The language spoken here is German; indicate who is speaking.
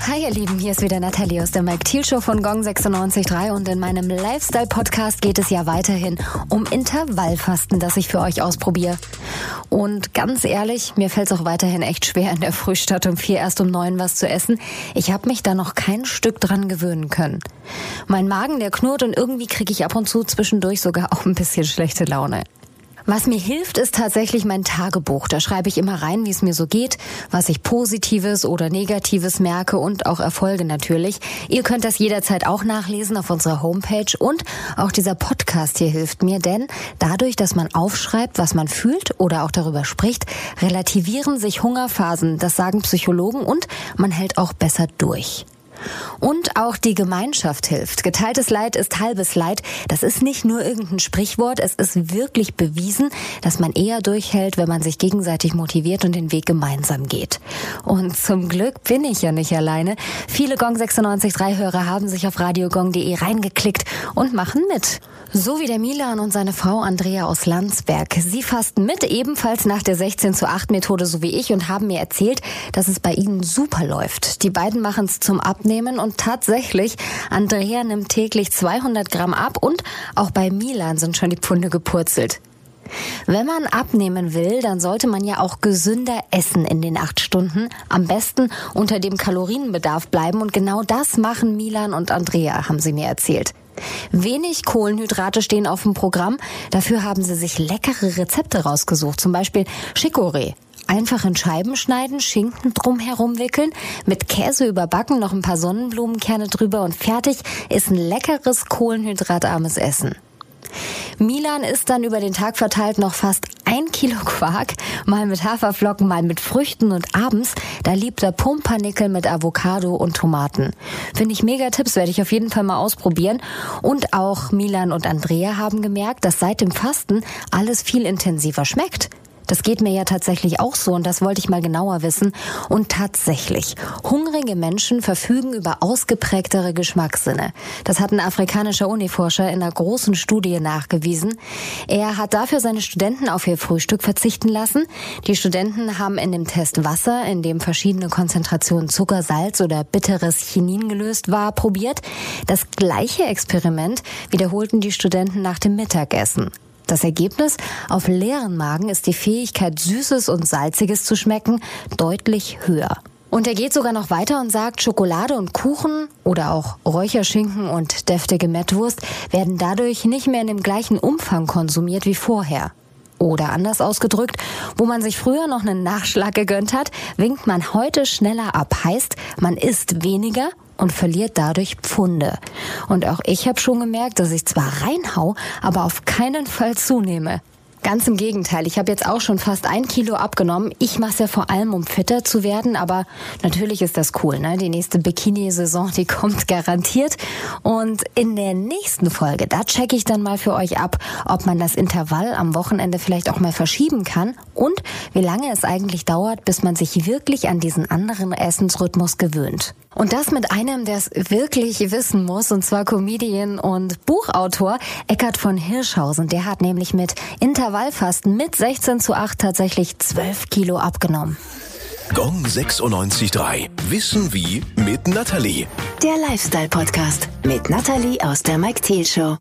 Speaker 1: Hi ihr Lieben, hier ist wieder Nathalie aus der Mike Thiel Show von Gong 96.3 und in meinem Lifestyle-Podcast geht es ja weiterhin um Intervallfasten, das ich für euch ausprobiere. Und ganz ehrlich, mir fällt es auch weiterhin echt schwer, in der Frühstadt um vier erst um neun was zu essen. Ich habe mich da noch kein Stück dran gewöhnen können. Mein Magen, der knurrt und irgendwie kriege ich ab und zu zwischendurch sogar auch ein bisschen schlechte Laune. Was mir hilft, ist tatsächlich mein Tagebuch. Da schreibe ich immer rein, wie es mir so geht, was ich Positives oder Negatives merke und auch Erfolge natürlich. Ihr könnt das jederzeit auch nachlesen auf unserer Homepage und auch dieser Podcast hier hilft mir, denn dadurch, dass man aufschreibt, was man fühlt oder auch darüber spricht, relativieren sich Hungerphasen. Das sagen Psychologen und man hält auch besser durch. Und auch die Gemeinschaft hilft. Geteiltes Leid ist halbes Leid. Das ist nicht nur irgendein Sprichwort. Es ist wirklich bewiesen, dass man eher durchhält, wenn man sich gegenseitig motiviert und den Weg gemeinsam geht. Und zum Glück bin ich ja nicht alleine. Viele Gong 96.3 Hörer haben sich auf radiogong.de reingeklickt und machen mit. So wie der Milan und seine Frau Andrea aus Landsberg. Sie fasten mit, ebenfalls nach der 16 zu 8 Methode, so wie ich, und haben mir erzählt, dass es bei ihnen super läuft. Die beiden machen es zum Abnehmen und tatsächlich, Andrea nimmt täglich 200 Gramm ab und auch bei Milan sind schon die Pfunde gepurzelt. Wenn man abnehmen will, dann sollte man ja auch gesünder essen in den acht Stunden. Am besten unter dem Kalorienbedarf bleiben. Und genau das machen Milan und Andrea, haben sie mir erzählt. Wenig Kohlenhydrate stehen auf dem Programm. Dafür haben sie sich leckere Rezepte rausgesucht. Zum Beispiel Chicorée. Einfach in Scheiben schneiden, Schinken drumherum wickeln, mit Käse überbacken, noch ein paar Sonnenblumenkerne drüber und fertig ist ein leckeres kohlenhydratarmes Essen. Milan isst dann über den Tag verteilt noch fast ein Kilo Quark, mal mit Haferflocken, mal mit Früchten und abends, da liebt er Pumpernickel mit Avocado und Tomaten. Finde ich mega Tipps, werde ich auf jeden Fall mal ausprobieren. Und auch Milan und Andrea haben gemerkt, dass seit dem Fasten alles viel intensiver schmeckt. Das geht mir ja tatsächlich auch so und das wollte ich mal genauer wissen. Und tatsächlich, hungrige Menschen verfügen über ausgeprägtere Geschmackssinne. Das hat ein afrikanischer Uniforscher in einer großen Studie nachgewiesen. Er hat dafür seine Studenten auf ihr Frühstück verzichten lassen. Die Studenten haben in dem Test Wasser, in dem verschiedene Konzentrationen Zucker, Salz oder bitteres Chinin gelöst war, probiert. Das gleiche Experiment wiederholten die Studenten nach dem Mittagessen. Das Ergebnis? Auf leeren Magen ist die Fähigkeit, Süßes und Salziges zu schmecken, deutlich höher. Und er geht sogar noch weiter und sagt, Schokolade und Kuchen oder auch Räucherschinken und deftige Mettwurst werden dadurch nicht mehr in dem gleichen Umfang konsumiert wie vorher. Oder anders ausgedrückt, wo man sich früher noch einen Nachschlag gegönnt hat, winkt man heute schneller ab. Heißt, man isst weniger und verliert dadurch Pfunde. Und auch ich habe schon gemerkt, dass ich zwar reinhau, aber auf keinen Fall zunehme. Ganz im Gegenteil. Ich habe jetzt auch schon fast ein Kilo abgenommen. Ich mache es ja vor allem, um fitter zu werden, aber natürlich ist das cool. Ne? Die nächste Bikini-Saison, die kommt garantiert. Und in der nächsten Folge, da checke ich dann mal für euch ab, ob man das Intervall am Wochenende vielleicht auch mal verschieben kann und wie lange es eigentlich dauert, bis man sich wirklich an diesen anderen Essensrhythmus gewöhnt. Und das mit einem, der es wirklich wissen muss, und zwar Comedian und Buchautor Eckhard von Hirschhausen. Der hat nämlich mit Intervallfasten mit 16 zu 8 tatsächlich 12 Kilo abgenommen.
Speaker 2: Gong 96.3. Wissen wie mit Natalie.
Speaker 3: Der Lifestyle-Podcast mit Natalie aus der Mike Thiel Show.